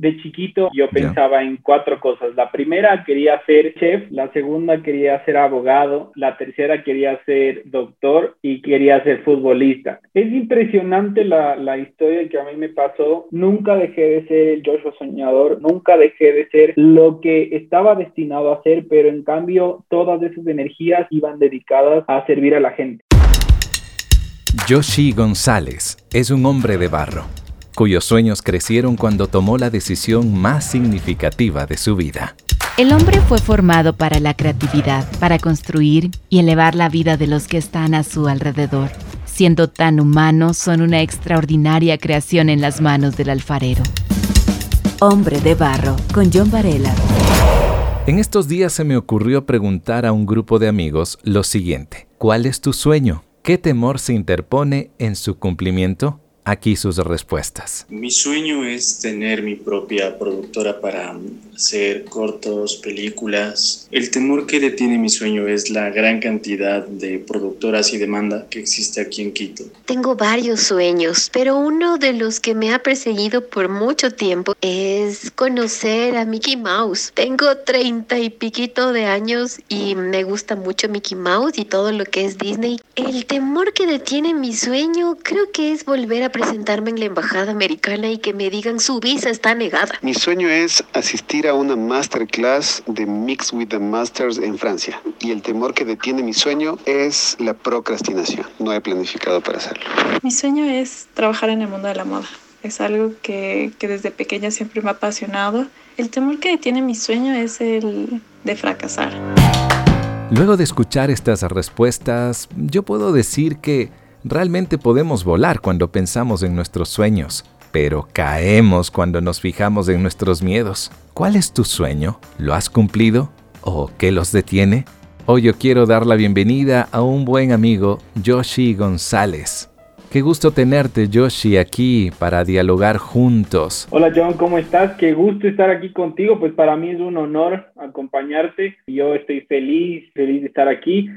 de chiquito yo pensaba en cuatro cosas. La primera quería ser chef, la segunda quería ser abogado, la tercera quería ser doctor y quería ser futbolista. Es impresionante la, la historia que a mí me pasó. Nunca dejé de ser el Joshua soñador, nunca dejé de ser lo que estaba destinado a ser, pero en cambio todas esas energías iban dedicadas a servir a la gente. Yoshi González es un hombre de barro cuyos sueños crecieron cuando tomó la decisión más significativa de su vida. El hombre fue formado para la creatividad, para construir y elevar la vida de los que están a su alrededor. Siendo tan humanos, son una extraordinaria creación en las manos del alfarero. Hombre de Barro, con John Varela. En estos días se me ocurrió preguntar a un grupo de amigos lo siguiente. ¿Cuál es tu sueño? ¿Qué temor se interpone en su cumplimiento? Aquí sus respuestas. Mi sueño es tener mi propia productora para hacer cortos, películas. El temor que detiene mi sueño es la gran cantidad de productoras y demanda que existe aquí en Quito. Tengo varios sueños, pero uno de los que me ha perseguido por mucho tiempo es conocer a Mickey Mouse. Tengo treinta y piquito de años y me gusta mucho Mickey Mouse y todo lo que es Disney. El temor que detiene mi sueño creo que es volver a presentarme en la embajada americana y que me digan su visa está negada. Mi sueño es asistir a una masterclass de Mix with the Masters en Francia. Y el temor que detiene mi sueño es la procrastinación. No he planificado para hacerlo. Mi sueño es trabajar en el mundo de la moda. Es algo que, que desde pequeña siempre me ha apasionado. El temor que detiene mi sueño es el de fracasar. Luego de escuchar estas respuestas, yo puedo decir que Realmente podemos volar cuando pensamos en nuestros sueños, pero caemos cuando nos fijamos en nuestros miedos. ¿Cuál es tu sueño? ¿Lo has cumplido? ¿O qué los detiene? Hoy yo quiero dar la bienvenida a un buen amigo, Yoshi González. Qué gusto tenerte, Yoshi, aquí para dialogar juntos. Hola, John, ¿cómo estás? Qué gusto estar aquí contigo. Pues para mí es un honor acompañarte. Yo estoy feliz, feliz de estar aquí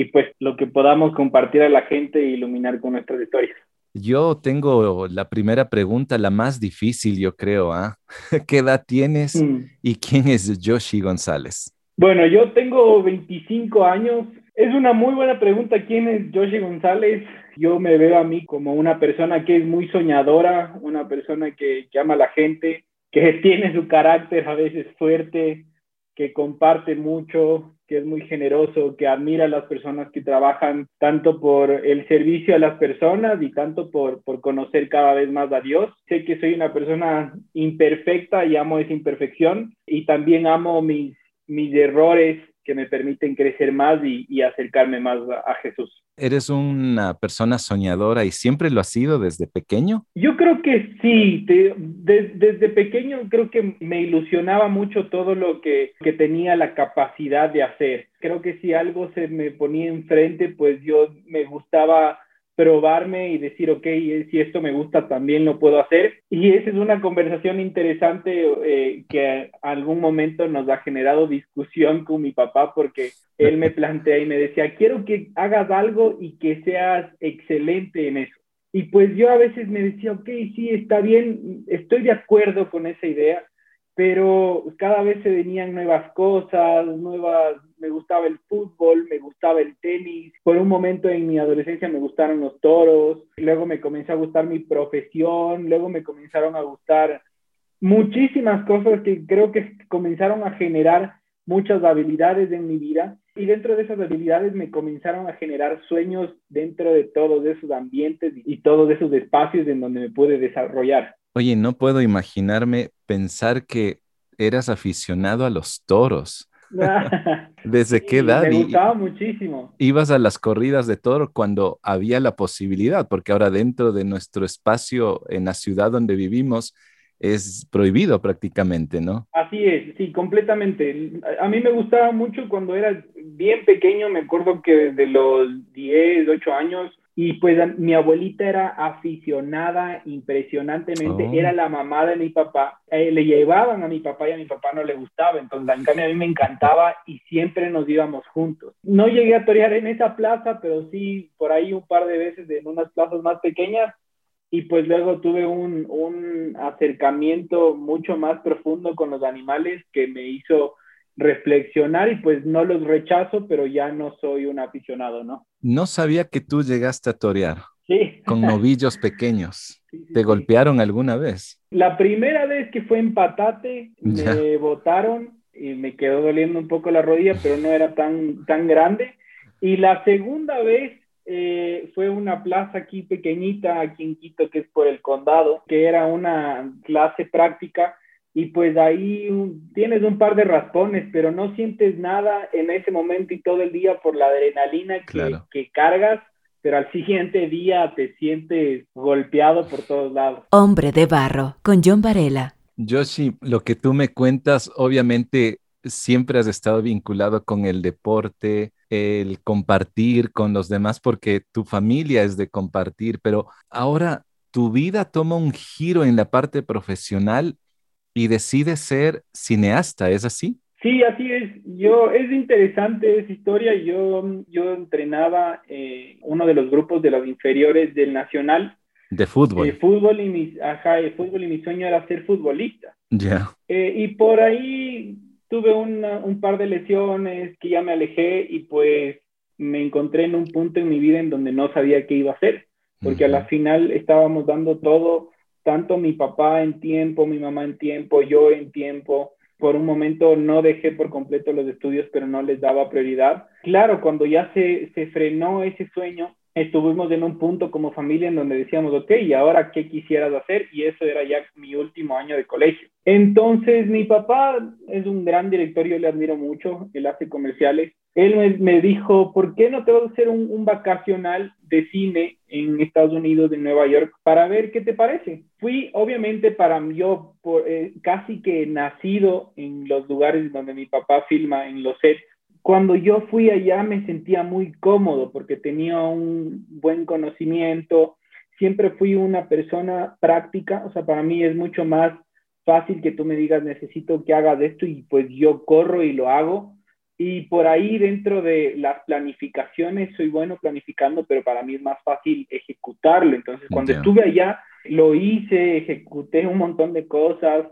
y pues lo que podamos compartir a la gente e iluminar con nuestras historias. Yo tengo la primera pregunta, la más difícil, yo creo. ¿ah? ¿Qué edad tienes mm. y quién es Yoshi González? Bueno, yo tengo 25 años. Es una muy buena pregunta. ¿Quién es Yoshi González? Yo me veo a mí como una persona que es muy soñadora, una persona que, que ama a la gente, que tiene su carácter a veces fuerte, que comparte mucho, que es muy generoso, que admira a las personas que trabajan tanto por el servicio a las personas y tanto por, por conocer cada vez más a Dios. Sé que soy una persona imperfecta y amo esa imperfección y también amo mis, mis errores que me permiten crecer más y, acercarme más a, Jesús. ¿Eres una persona soñadora y siempre lo has sido desde pequeño? Yo creo que sí, desde pequeño creo que me ilusionaba mucho todo lo que, que tenía la capacidad de hacer. Creo que si algo se me ponía enfrente, pues yo me gustaba probarme y decir, ok, si esto me gusta, también lo puedo hacer. Y esa es una conversación interesante eh, que algún momento nos ha generado discusión con mi papá porque él me plantea y me decía, quiero que hagas algo y que seas excelente en eso. Y pues yo a veces me decía, ok, sí, está bien, estoy de acuerdo con esa idea, pero cada vez se venían nuevas cosas, nuevas, me gustaba el fútbol, me gustaba el tenis, por un momento en mi adolescencia me gustaron los toros, luego me comenzó a gustar mi profesión, luego me comenzaron a gustar muchísimas cosas que creo que comenzaron a generar muchas habilidades en mi vida y dentro de esas habilidades me comenzaron a generar sueños dentro de todos esos ambientes y todos esos espacios en donde me pude desarrollar. Oye, no puedo imaginarme pensar que eras aficionado a los toros. ¿Desde qué edad? Me gustaba muchísimo. Ibas a las corridas de toro cuando había la posibilidad, porque ahora dentro de nuestro espacio en la ciudad donde vivimos es prohibido prácticamente, ¿no? Así es, sí, completamente. A mí me gustaba mucho cuando era bien pequeño, me acuerdo que desde los 10, 8 años y pues mi abuelita era aficionada impresionantemente, oh. era la mamá de mi papá. Eh, le llevaban a mi papá y a mi papá no le gustaba, entonces en cambio a mí me encantaba y siempre nos íbamos juntos. No llegué a torear en esa plaza, pero sí por ahí un par de veces en unas plazas más pequeñas y pues luego tuve un, un acercamiento mucho más profundo con los animales que me hizo reflexionar y pues no los rechazo, pero ya no soy un aficionado, ¿no? No sabía que tú llegaste a torear. Sí. Con novillos pequeños. ¿Te golpearon alguna vez? La primera vez que fue en Patate, me botaron y me quedó doliendo un poco la rodilla, pero no era tan, tan grande. Y la segunda vez eh, fue una plaza aquí pequeñita, aquí en Quito, que es por el condado, que era una clase práctica y pues ahí tienes un par de raspones, pero no sientes nada en ese momento y todo el día por la adrenalina que, que cargas, pero al siguiente día te sientes golpeado por todos lados. Hombre de barro, con John Varela. Yoshi, lo que tú me cuentas, obviamente siempre has estado vinculado con el deporte, el compartir con los demás, porque tu familia es de compartir, pero ahora tu vida toma un giro en la parte profesional y decide ser cineasta, ¿es así? Sí, así es. Yo, es interesante esa historia. Yo, yo entrenaba eh, uno de los grupos de los inferiores del Nacional. De fútbol. De fútbol y mi, ajá, de fútbol y mi sueño era ser futbolista. Ya. Eh, y por ahí tuve un par de lesiones que ya me alejé y pues me encontré en un punto en mi vida en donde no sabía qué iba a hacer, porque a la final estábamos dando todo tanto mi papá en tiempo, mi mamá en tiempo, yo en tiempo. Por un momento no dejé por completo los estudios, pero no les daba prioridad. Claro, cuando ya se, se frenó ese sueño, estuvimos en un punto como familia en donde decíamos, ok, ¿y ahora qué quisieras hacer? Y eso era ya mi último año de colegio. Entonces, mi papá es un gran director, yo le admiro mucho, él hace comerciales. Él me, dijo, ¿por qué no te vas a hacer un, vacacional de cine en Estados Unidos, en Nueva York, para ver qué te parece? Fui, obviamente, para mí, yo por, eh, casi que nacido en los lugares donde mi papá filma, en los sets, cuando yo fui allá me sentía muy cómodo porque tenía un buen conocimiento, siempre fui una persona práctica, o sea, para mí es mucho más fácil que tú me digas necesito que hagas esto y pues yo corro y lo hago. Y por ahí dentro de las planificaciones soy bueno planificando, pero para mí es más fácil ejecutarlo. Entonces, cuando estuve allá, lo hice, ejecuté un montón de cosas,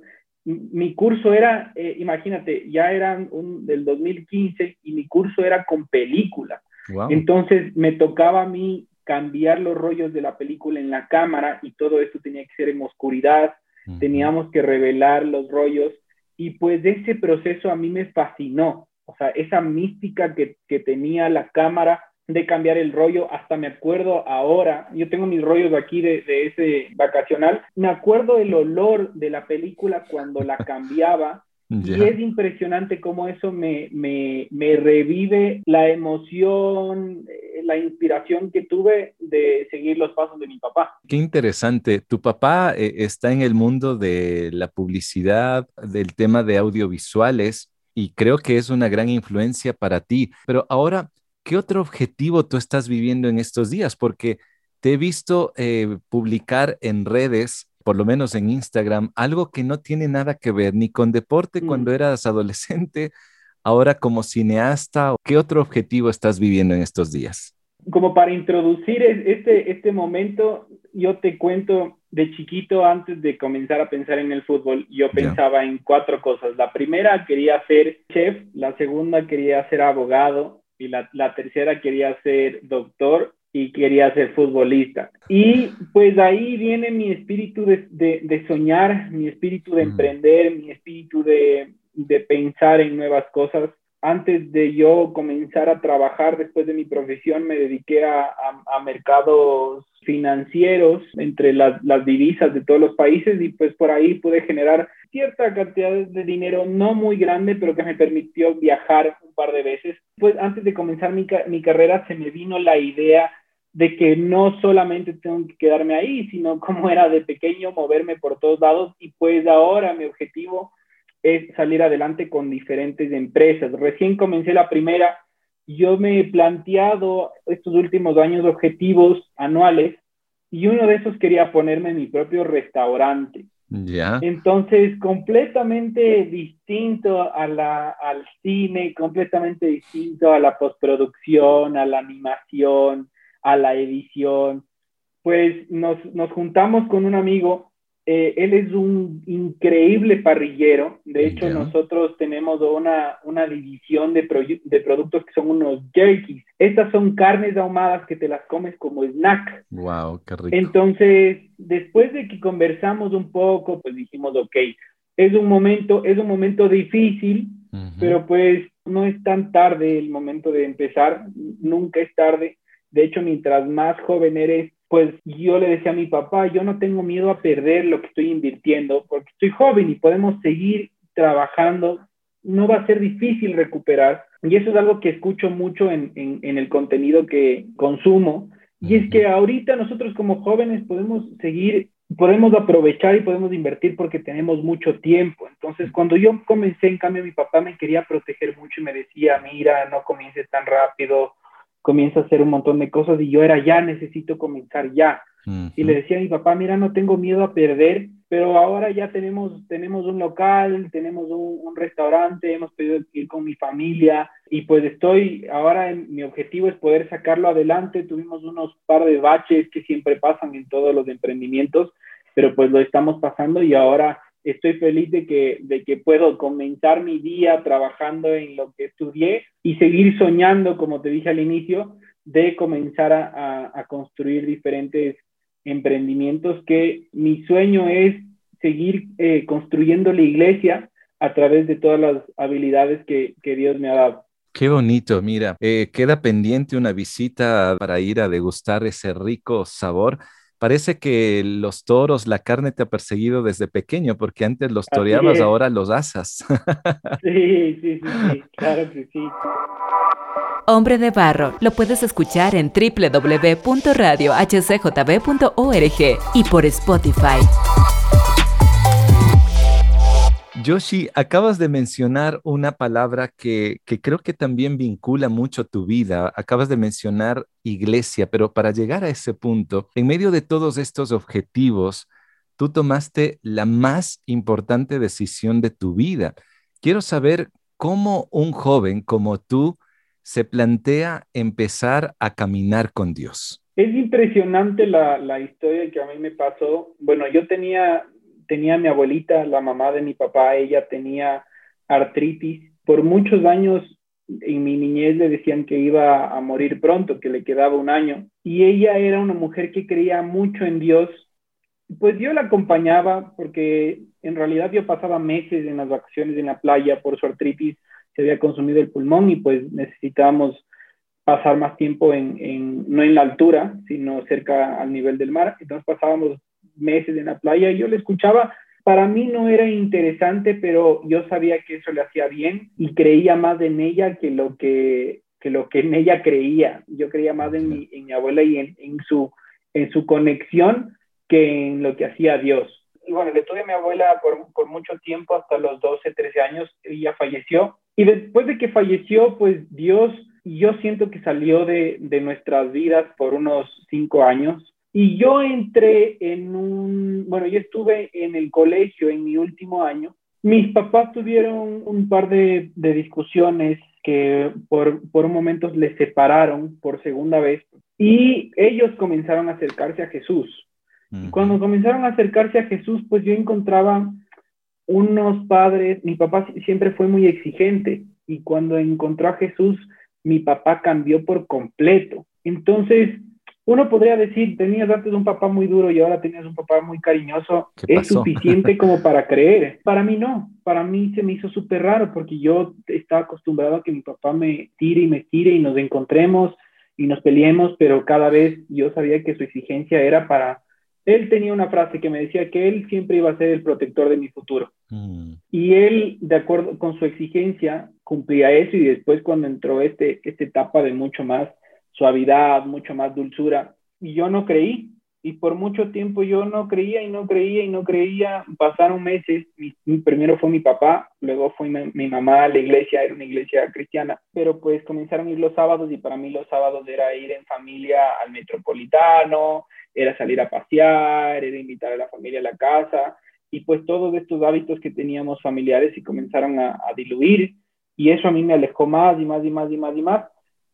mi curso era, eh, imagínate, ya eran un, del 2015 y mi curso era con película. Entonces me tocaba a mí cambiar los rollos de la película en la cámara y todo esto tenía que ser en oscuridad, teníamos que revelar los rollos y pues ese proceso a mí me fascinó, o sea, esa mística que, que tenía la cámara de cambiar el rollo, hasta me acuerdo ahora, yo tengo mis rollos aquí de, ese vacacional, me acuerdo el olor de la película cuando la cambiaba Y es impresionante cómo eso me, me, me, revive la emoción, eh, la inspiración que tuve de seguir los pasos de mi papá. Qué interesante. Tu papá eh, está en el mundo de la publicidad, del tema de audiovisuales, y creo que es una gran influencia para ti. Pero ahora, ¿qué otro objetivo tú estás viviendo en estos días? Porque te he visto eh, publicar en redes, por lo menos en Instagram, algo que no tiene nada que ver ni con deporte cuando mm. eras adolescente, ahora como cineasta. ¿Qué otro objetivo estás viviendo en estos días? Como para introducir este, este momento, yo te cuento de chiquito, antes de comenzar a pensar en el fútbol, yo pensaba en cuatro cosas. La primera quería ser chef, la segunda quería ser abogado, y la, la tercera quería ser doctor y quería ser futbolista. Y pues ahí viene mi espíritu de, de, soñar, mi espíritu de emprender, mi espíritu de, de, pensar en nuevas cosas. Antes de yo comenzar a trabajar después de mi profesión, me dediqué a, a, mercados financieros entre las, las divisas de todos los países y pues por ahí pude generar cierta cantidad de dinero, no muy grande, pero que me permitió viajar un par de veces. Pues antes de comenzar mi, mi carrera se me vino la idea de que no solamente tengo que quedarme ahí, sino como era de pequeño, moverme por todos lados y pues ahora mi objetivo es salir adelante con diferentes empresas. Recién comencé la primera, yo me he planteado estos últimos años objetivos anuales y uno de esos quería ponerme mi propio restaurante. Entonces, completamente distinto a la, al cine, completamente distinto a la postproducción, a la animación, a la edición. pues nos, nos juntamos con un amigo eh, él es un increíble parrillero. De hecho, nosotros tenemos una, una división de, de, productos que son unos jerkies. Estas son carnes ahumadas que te las comes como snack. Wow, qué rico. Entonces, después de que conversamos un poco, pues dijimos, ok, es un momento, es un momento difícil, pero pues no es tan tarde el momento de empezar, nunca es tarde. De hecho, mientras más joven eres, pues yo le decía a mi papá, yo no tengo miedo a perder lo que estoy invirtiendo, porque estoy joven y podemos seguir trabajando, no va a ser difícil recuperar. Y eso es algo que escucho mucho en, en, el contenido que consumo. Y es que ahorita nosotros como jóvenes podemos seguir, podemos aprovechar y podemos invertir porque tenemos mucho tiempo. Entonces, cuando yo comencé, en cambio, mi papá me quería proteger mucho y me decía, mira, no comiences tan rápido, comienza a hacer un montón de cosas y yo era ya, necesito comenzar ya. Y le decía a mi papá, mira, no tengo miedo a perder, pero ahora ya tenemos, tenemos un local, tenemos un, restaurante, hemos podido ir con mi familia y pues estoy, ahora en, mi objetivo es poder sacarlo adelante. Tuvimos unos par de baches que siempre pasan en todos los emprendimientos, pero pues lo estamos pasando y ahora estoy feliz de que, de que puedo comenzar mi día trabajando en lo que estudié y seguir soñando, como te dije al inicio, de comenzar a, construir diferentes emprendimientos, que mi sueño es seguir eh, construyendo la iglesia a través de todas las habilidades que, Dios me ha dado. Qué bonito, mira, eh, queda pendiente una visita para ir a degustar ese rico sabor parece que los toros, la carne te ha perseguido desde pequeño, porque antes los toreabas, ahora los asas. sí, sí, sí, claro que sí. Hombre de Barro, lo puedes escuchar en www.radiohcjb.org y por Spotify. Yoshi, acabas de mencionar una palabra que, creo que también vincula mucho tu vida. Acabas de mencionar iglesia, pero para llegar a ese punto, en medio de todos estos objetivos, tú tomaste la más importante decisión de tu vida. Quiero saber cómo un joven como tú se plantea empezar a caminar con Dios. Es impresionante la, la historia que a mí me pasó. Bueno, yo tenía tenía mi abuelita, la mamá de mi papá, ella tenía artritis. Por muchos años en mi niñez le decían que iba a morir pronto, que le quedaba un año. Y ella era una mujer que creía mucho en Dios. Pues yo la acompañaba porque en realidad yo pasaba meses en las vacaciones en la playa por su artritis, se había consumido el pulmón y pues necesitábamos pasar más tiempo en, no en la altura, sino cerca al nivel del mar. Entonces pasábamos meses en la playa y yo le escuchaba. Para mí no era interesante, pero yo sabía que eso le hacía bien y creía más en ella que lo que, que lo que en ella creía. Yo creía más en mi, en mi abuela y en, en, su, en su conexión que en lo que hacía Dios. Y bueno, le tuve a mi abuela por, por mucho tiempo, hasta los 12, 13 años, ella falleció. Y después de que falleció, pues Dios, yo siento que salió de, de nuestras vidas por unos cinco años y yo entré en un, bueno, yo estuve en el colegio en mi último año. Mis papás tuvieron un par de, de discusiones que por, por momentos les separaron por segunda vez y ellos comenzaron a acercarse a Jesús. Y cuando comenzaron a acercarse a Jesús, pues yo encontraba unos padres, mi papá siempre fue muy exigente y cuando encontró a Jesús, mi papá cambió por completo. Entonces, uno podría decir, tenías antes un papá muy duro y ahora tenías un papá muy cariñoso, es suficiente como para creer. Para mí no, para mí se me hizo súper raro porque yo estaba acostumbrado a que mi papá me tire y me tire y nos encontremos y nos peleemos, pero cada vez yo sabía que su exigencia era para... Él tenía una frase que me decía que él siempre iba a ser el protector de mi futuro. Mm. Y él, de acuerdo con su exigencia, cumplía eso y después cuando entró este, esta etapa de mucho más suavidad, mucho más dulzura. Y yo no creí, y por mucho tiempo yo no creía y no creía y no creía. Pasaron meses, primero fue mi papá, luego fue mi, mamá a la iglesia, era una iglesia cristiana, pero pues comenzaron a ir los sábados. Y para mí los sábados era ir en familia al metropolitano, era salir a pasear, era invitar a la familia a la casa. Y pues todos estos hábitos que teníamos familiares y comenzaron a, a diluir. Y eso a mí me alejó más y más y más y más y más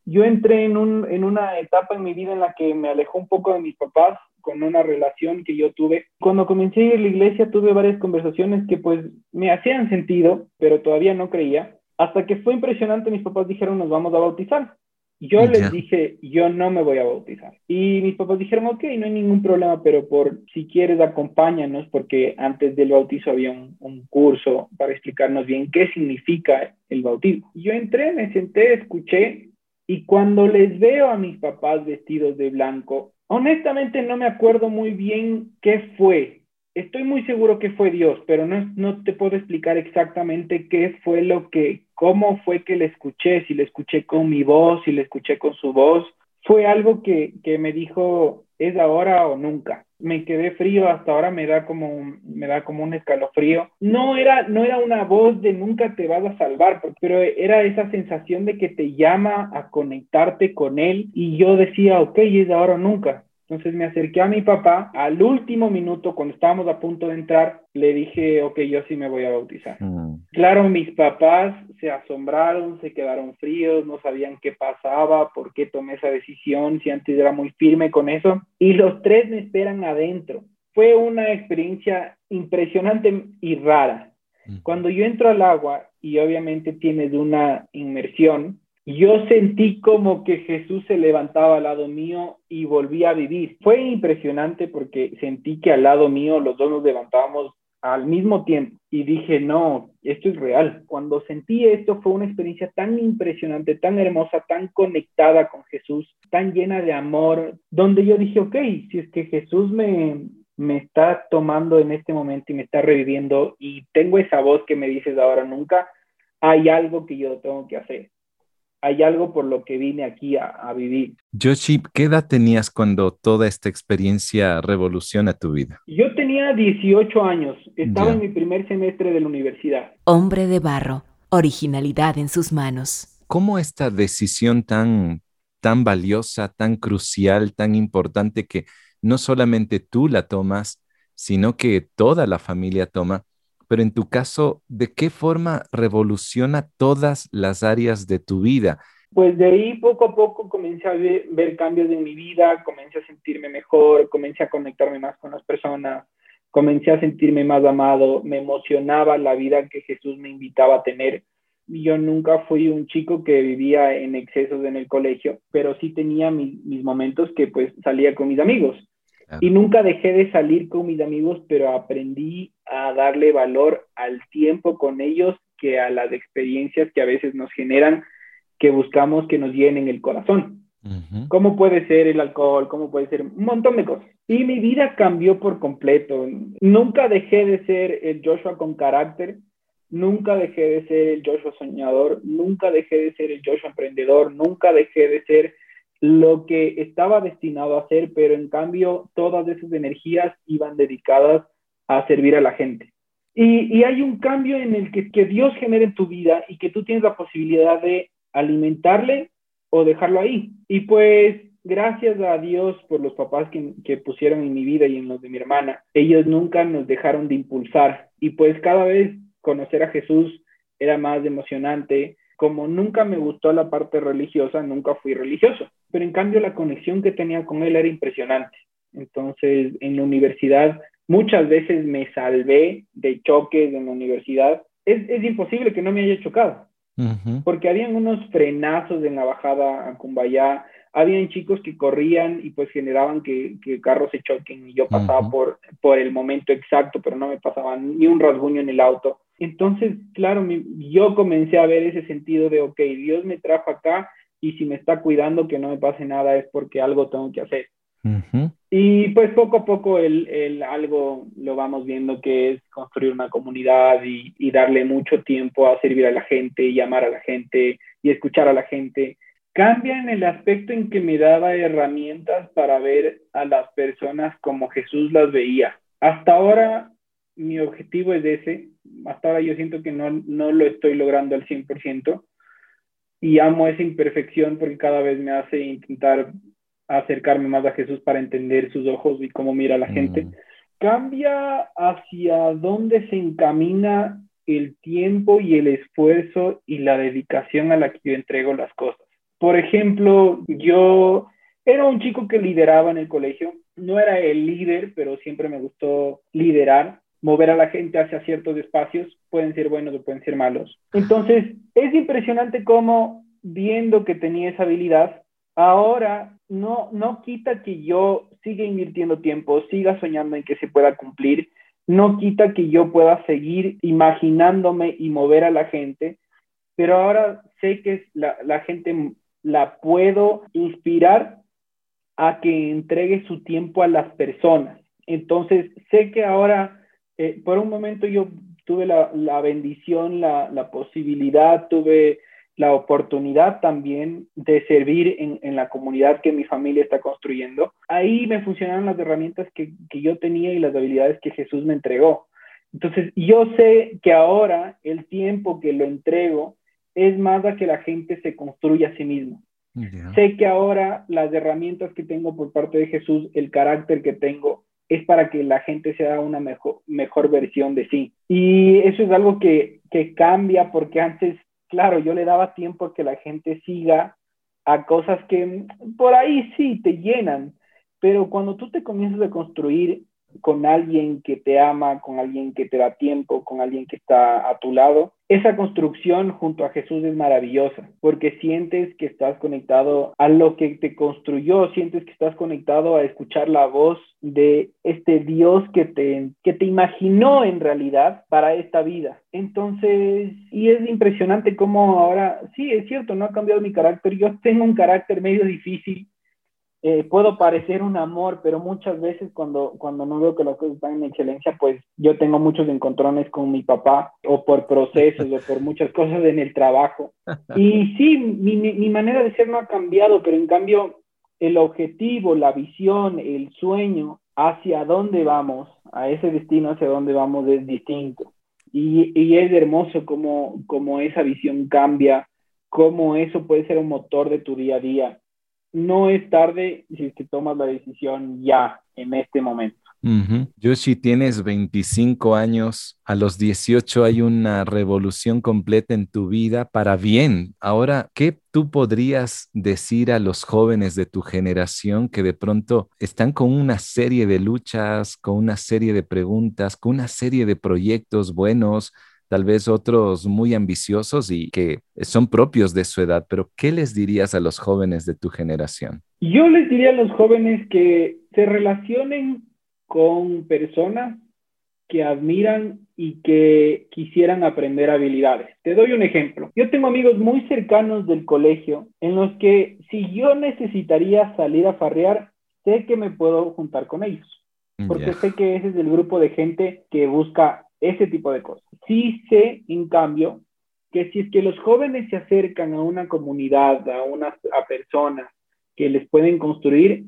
yo entré en, un, en una etapa en mi vida en la que me alejó un poco de mis papás con una relación que yo tuve. Cuando comencé a ir a la iglesia tuve varias conversaciones que pues me hacían sentido, pero todavía no creía. Hasta que fue impresionante, mis papás dijeron, nos vamos a bautizar. Yo les dije, yo no me voy a bautizar. Y mis papás dijeron, ok, no hay ningún problema, pero por si quieres acompáñanos, porque antes del bautizo había un, un curso para explicarnos bien qué significa el bautismo. Yo entré, me senté, escuché, y cuando les veo a mis papás vestidos de blanco, honestamente no me acuerdo muy bien qué fue. Estoy muy seguro que fue Dios, pero no, no te puedo explicar exactamente qué fue lo que cómo fue que le escuché, si le escuché con mi voz, si le escuché con su voz. Fue algo que, que me dijo, es ahora o nunca. Me quedé frío, hasta ahora me da como un, me da como un escalofrío. No era, no era una voz de nunca te vas a salvar, pero era esa sensación de que te llama a conectarte con él y yo decía, ok, es ahora o nunca. Entonces me acerqué a mi papá al último minuto, cuando estábamos a punto de entrar, le dije, ok, yo sí me voy a bautizar. Mm. Claro, mis papás se asombraron, se quedaron fríos, no sabían qué pasaba, por qué tomé esa decisión, si antes era muy firme con eso. Y los tres me esperan adentro. Fue una experiencia impresionante y rara. Mm. Cuando yo entro al agua y obviamente tienes una inmersión, yo sentí como que Jesús se levantaba al lado mío y volvía a vivir. Fue impresionante porque sentí que al lado mío los dos nos levantábamos al mismo tiempo y dije, no, esto es real. Cuando sentí esto fue una experiencia tan impresionante, tan hermosa, tan conectada con Jesús, tan llena de amor, donde yo dije, ok, si es que Jesús me, me está tomando en este momento y me está reviviendo y tengo esa voz que me dices ahora nunca, hay algo que yo tengo que hacer hay algo por lo que vine aquí a, vivir. Yoshi, ¿qué edad tenías cuando toda esta experiencia revoluciona tu vida? Yo tenía 18 años, estaba en mi primer semestre de la universidad. Hombre de barro, originalidad en sus manos. ¿Cómo esta decisión tan, tan valiosa, tan crucial, tan importante que no solamente tú la tomas, sino que toda la familia toma, pero en tu caso, ¿de qué forma revoluciona todas las áreas de tu vida? Pues de ahí poco a poco comencé a ver, cambios en mi vida, comencé a sentirme mejor, comencé a conectarme más con las personas, comencé a sentirme más amado, me emocionaba la vida que Jesús me invitaba a tener. Yo nunca fui un chico que vivía en excesos en el colegio, pero sí tenía mis, momentos que pues salía con mis amigos. Y nunca dejé de salir con mis amigos, pero aprendí a darle valor al tiempo con ellos que a las experiencias que a veces nos generan, que buscamos que nos llenen el corazón. ¿Cómo puede ser el alcohol? ¿Cómo puede ser un montón de cosas? Y mi vida cambió por completo. Nunca dejé de ser el Joshua con carácter, nunca dejé de ser el Joshua soñador, nunca dejé de ser el Joshua emprendedor, nunca dejé de ser lo que estaba destinado a hacer, pero en cambio todas esas energías iban dedicadas a servir a la gente. Y, hay un cambio en el que, Dios genera en tu vida y que tú tienes la posibilidad de alimentarle o dejarlo ahí. Y pues gracias a Dios por los papás que, pusieron en mi vida y en los de mi hermana. Ellos nunca nos dejaron de impulsar. Y pues cada vez conocer a Jesús era más emocionante. Como nunca me gustó la parte religiosa, nunca fui religioso pero en cambio la conexión que tenía con él era impresionante. Entonces, en la universidad, muchas veces me salvé de choques en la universidad. Es, es imposible que no me haya chocado, porque habían unos frenazos en la bajada a Cumbayá, habían chicos que corrían y pues generaban que, que carros se choquen y yo pasaba por, por el momento exacto, pero no me pasaba ni un rasguño en el auto. Entonces, claro, yo comencé a ver ese sentido de, ok, Dios me trajo acá y si me está cuidando que no me pase nada es porque algo tengo que hacer. Y pues poco a poco el, el, algo lo vamos viendo que es construir una comunidad y, y, darle mucho tiempo a servir a la gente y llamar a la gente y escuchar a la gente. Cambia en el aspecto en que me daba herramientas para ver a las personas como Jesús las veía. Hasta ahora mi objetivo es ese. Hasta ahora yo siento que no, no lo estoy logrando al 100%, y amo esa imperfección porque cada vez me hace intentar acercarme más a Jesús para entender sus ojos y cómo mira a la gente. Mm. Cambia hacia dónde se encamina el tiempo y el esfuerzo y la dedicación a la que yo entrego las cosas. Por ejemplo, yo era un chico que lideraba en el colegio, no era el líder, pero siempre me gustó liderar, mover a la gente hacia ciertos espacios, pueden ser buenos o pueden ser malos. Entonces, es impresionante cómo viendo que tenía esa habilidad, ahora no, no quita que yo siga invirtiendo tiempo, siga soñando en que se pueda cumplir, no quita que yo pueda seguir imaginándome y mover a la gente, pero ahora sé que la, la gente la puedo inspirar a que entregue su tiempo a las personas. Entonces, sé que ahora, eh, por un momento yo tuve la, la bendición, la, la, posibilidad, tuve la oportunidad también de servir en, en, la comunidad que mi familia está construyendo. Ahí me funcionaron las herramientas que, que yo tenía y las habilidades que Jesús me entregó. Entonces, yo sé que ahora el tiempo que lo entrego es más a que la gente se construya a sí mismo. Sé que ahora las herramientas que tengo por parte de Jesús, el carácter que tengo, es para que la gente sea una mejor, mejor versión de sí. Y eso es algo que, que cambia porque antes, claro, yo le daba tiempo a que la gente siga a cosas que por ahí sí te llenan, pero cuando tú te comienzas a construir con alguien que te ama, con alguien que te da tiempo, con alguien que está a tu lado. Esa construcción junto a Jesús es maravillosa porque sientes que estás conectado a lo que te construyó, sientes que estás conectado a escuchar la voz de este Dios que te, que te imaginó en realidad para esta vida. Entonces, y es impresionante cómo ahora, sí, es cierto, no ha cambiado mi carácter, yo tengo un carácter medio difícil, eh, puedo parecer un amor, pero muchas veces cuando, cuando no veo que las cosas están en excelencia, pues yo tengo muchos encontrones con mi papá o por procesos o por muchas cosas en el trabajo. Y sí, mi, mi manera de ser no ha cambiado, pero en cambio el objetivo, la visión, el sueño hacia dónde vamos, a ese destino hacia dónde vamos es distinto. Y, y es hermoso cómo, cómo esa visión cambia, cómo eso puede ser un motor de tu día a día no es tarde si es que tomas la decisión ya, en este momento. Yoshi, tienes 25 años, a los 18 hay una revolución completa en tu vida para bien. Ahora, ¿qué tú podrías decir a los jóvenes de tu generación que de pronto están con una serie de luchas, con una serie de preguntas, con una serie de proyectos buenos? Tal vez otros muy ambiciosos y que son propios de su edad, pero ¿qué les dirías a los jóvenes de tu generación? Yo les diría a los jóvenes que se relacionen con personas que admiran y que quisieran aprender habilidades. Te doy un ejemplo. Yo tengo amigos muy cercanos del colegio en los que si yo necesitaría salir a farrear, sé que me puedo juntar con ellos. Porque sé que ese es el grupo de gente que busca ese tipo de cosas. Sí sé, en cambio, que si es que los jóvenes se acercan a una comunidad, a unas a personas que les pueden construir,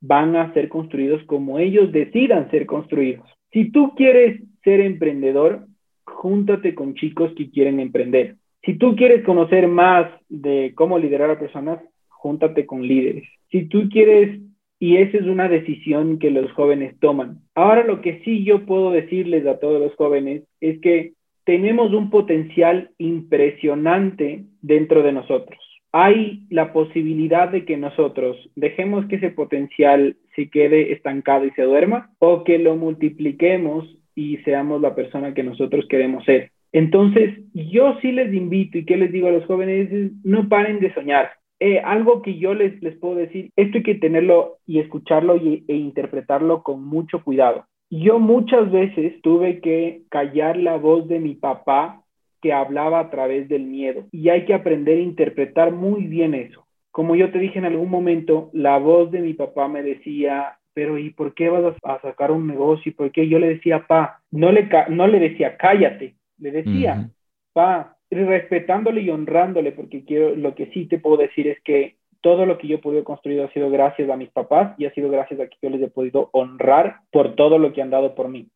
van a ser construidos como ellos decidan ser construidos. Si tú quieres ser emprendedor, júntate con chicos que quieren emprender. Si tú quieres conocer más de cómo liderar a personas, júntate con líderes. Si tú quieres y esa es una decisión que los jóvenes toman. Ahora lo que sí yo puedo decirles a todos los jóvenes es que tenemos un potencial impresionante dentro de nosotros. Hay la posibilidad de que nosotros dejemos que ese potencial se quede estancado y se duerma o que lo multipliquemos y seamos la persona que nosotros queremos ser. Entonces, yo sí les invito y que les digo a los jóvenes, no paren de soñar. Eh, algo que yo les, les puedo decir, esto hay que tenerlo y escucharlo y, e interpretarlo con mucho cuidado. Yo muchas veces tuve que callar la voz de mi papá que hablaba a través del miedo y hay que aprender a interpretar muy bien eso. Como yo te dije en algún momento, la voz de mi papá me decía, pero ¿y por qué vas a sacar un negocio? ¿Y por qué? Yo le decía, pa, no le, no le decía, cállate, le decía, pa, respetándole y honrándole, porque quiero, lo que sí te puedo decir es que todo lo que yo he podido construir ha sido gracias a mis papás y ha sido gracias a que yo les he podido honrar por todo lo que han dado por mí.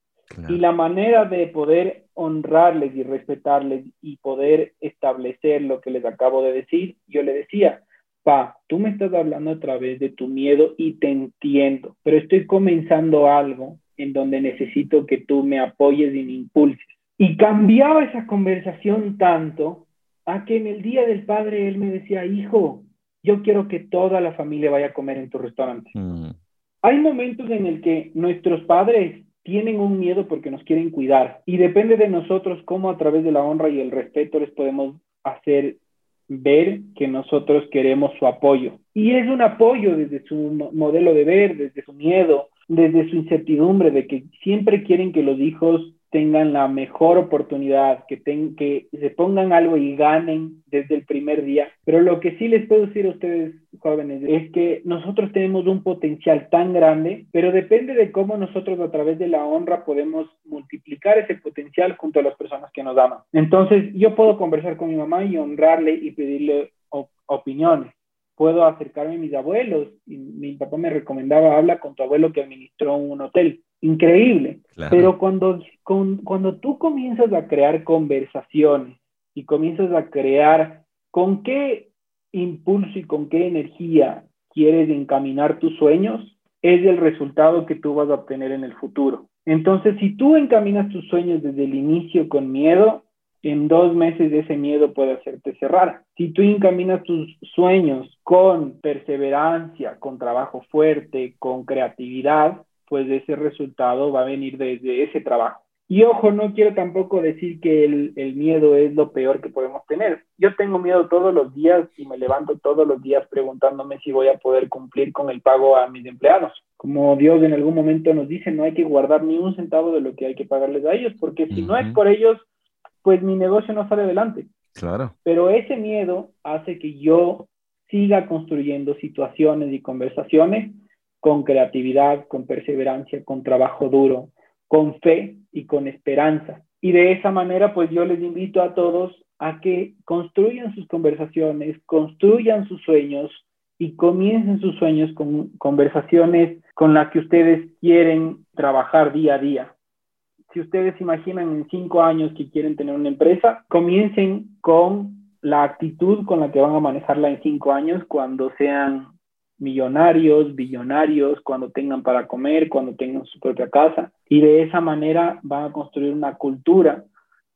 Y la manera de poder honrarles y respetarles y poder establecer lo que les acabo de decir, yo le decía, pa, tú me estás hablando a través de tu miedo y te entiendo, pero estoy comenzando algo en donde necesito que tú me apoyes y me impulses. Y cambiaba esa conversación tanto a que en el Día del Padre él me decía, hijo, yo quiero que toda la familia vaya a comer en tu restaurante. Mm. Hay momentos en el que nuestros padres tienen un miedo porque nos quieren cuidar y depende de nosotros cómo a través de la honra y el respeto les podemos hacer ver que nosotros queremos su apoyo. Y es un apoyo desde su modelo de ver, desde su miedo, desde su incertidumbre de que siempre quieren que los hijos tengan la mejor oportunidad, que, que se pongan algo y ganen desde el primer día. Pero lo que sí les puedo decir a ustedes, jóvenes, es que nosotros tenemos un potencial tan grande, pero depende de cómo nosotros a través de la honra podemos multiplicar ese potencial junto a las personas que nos aman. Entonces, yo puedo conversar con mi mamá y honrarle y pedirle opiniones puedo acercarme a mis abuelos. Y mi papá me recomendaba, habla con tu abuelo que administró un hotel. Increíble. Pero cuando, cuando tú comienzas a crear conversaciones y comienzas a crear con qué impulso y con qué energía quieres encaminar tus sueños, es el resultado que tú vas a obtener en el futuro. Entonces, si tú encaminas tus sueños desde el inicio con miedo, en dos meses ese miedo puede hacerte cerrar. Si tú encaminas tus sueños con perseverancia, con trabajo fuerte, con creatividad, pues ese resultado va a venir desde ese trabajo. Y ojo, no quiero tampoco decir que el, el, miedo es lo peor que podemos tener. Yo tengo miedo todos los días y me levanto todos los días preguntándome si voy a poder cumplir con el pago a mis empleados. Como Dios en algún momento nos dice, no hay que guardar ni un centavo de lo que hay que pagarles a ellos, porque si no es por ellos, pues mi negocio no sale adelante. Claro. Pero ese miedo hace que yo siga construyendo situaciones y conversaciones con creatividad, con perseverancia, con trabajo duro, con fe y con esperanza. Y de esa manera, pues yo les invito a todos a que construyan sus conversaciones, construyan sus sueños y comiencen sus sueños con conversaciones con las que ustedes quieren trabajar día a día si ustedes imaginan en cinco años que quieren tener una empresa, comiencen con la actitud con la que van a manejarla en cinco años cuando sean millonarios, billonarios, cuando tengan para comer, cuando tengan su propia casa. Y de esa manera van a construir una cultura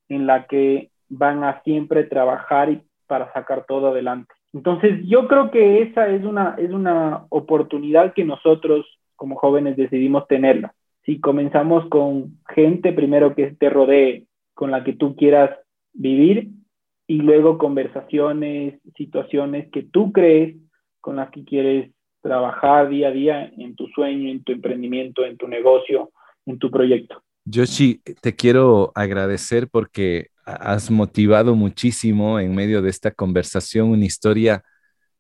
en la que van a siempre trabajar para sacar todo adelante. Entonces, yo creo que esa es una, es una oportunidad que nosotros como jóvenes decidimos tenerla si comenzamos con gente primero que te rodee, con la que tú quieras vivir, y luego conversaciones, situaciones que tú crees con las que quieres trabajar día a día en tu sueño, en tu emprendimiento, en tu negocio, en tu proyecto. Yoshi, te quiero agradecer porque has motivado muchísimo en medio de esta conversación una historia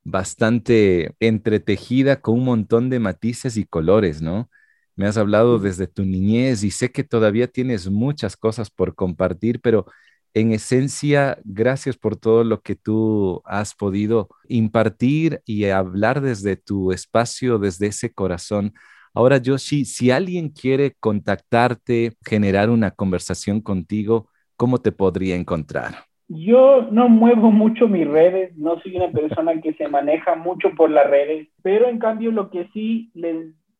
bastante entretejida con un montón de matices y colores, ¿no? Me has hablado desde tu niñez y sé que todavía tienes muchas cosas por compartir, pero en esencia, gracias por todo lo que tú has podido impartir y hablar desde tu espacio, desde ese corazón. Ahora, Yoshi, si alguien quiere contactarte, generar una conversación contigo, ¿cómo te podría encontrar? Yo no muevo mucho mis redes, no soy una persona que se maneja mucho por las redes, pero en cambio lo que sí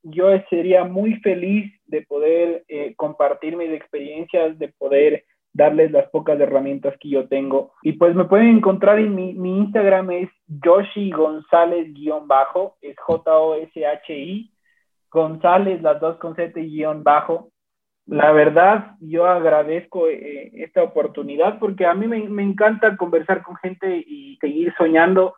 yo sería muy feliz de poder eh, compartir mis experiencias, de poder darles las pocas herramientas que yo tengo. Y pues me pueden encontrar en mi, mi Instagram es Yoshi González-bajo, es J-O-S-H-I, González, las dos con Z guion bajo. La verdad, yo agradezco eh, esta oportunidad porque a mí me, me encanta conversar con gente y seguir soñando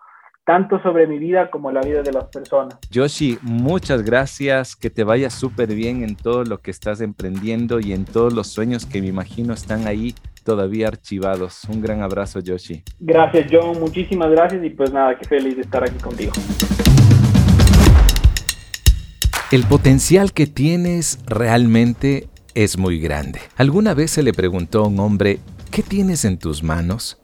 tanto sobre mi vida como la vida de las personas. Yoshi, muchas gracias, que te vaya súper bien en todo lo que estás emprendiendo y en todos los sueños que me imagino están ahí todavía archivados. Un gran abrazo, Yoshi. Gracias, John, muchísimas gracias y pues nada, qué feliz de estar aquí contigo. El potencial que tienes realmente es muy grande. ¿Alguna vez se le preguntó a un hombre, ¿qué tienes en tus manos?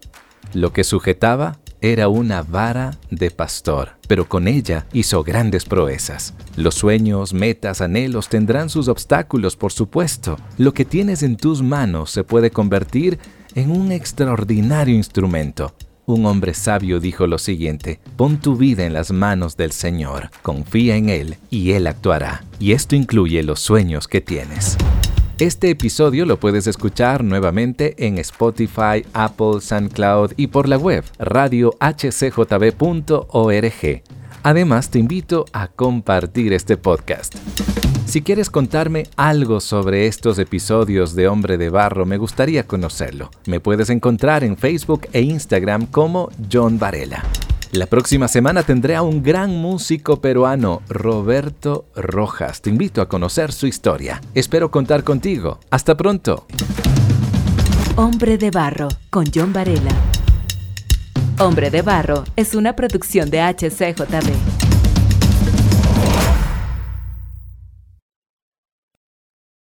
Lo que sujetaba era una vara de pastor, pero con ella hizo grandes proezas. Los sueños, metas, anhelos tendrán sus obstáculos, por supuesto. Lo que tienes en tus manos se puede convertir en un extraordinario instrumento. Un hombre sabio dijo lo siguiente, pon tu vida en las manos del Señor, confía en Él y Él actuará. Y esto incluye los sueños que tienes. Este episodio lo puedes escuchar nuevamente en Spotify, Apple, SoundCloud y por la web radiohcjb.org. Además, te invito a compartir este podcast. Si quieres contarme algo sobre estos episodios de Hombre de Barro, me gustaría conocerlo. Me puedes encontrar en Facebook e Instagram como John Varela. La próxima semana tendré a un gran músico peruano, Roberto Rojas. Te invito a conocer su historia. Espero contar contigo. Hasta pronto. Hombre de Barro con John Varela. Hombre de Barro es una producción de HCJB.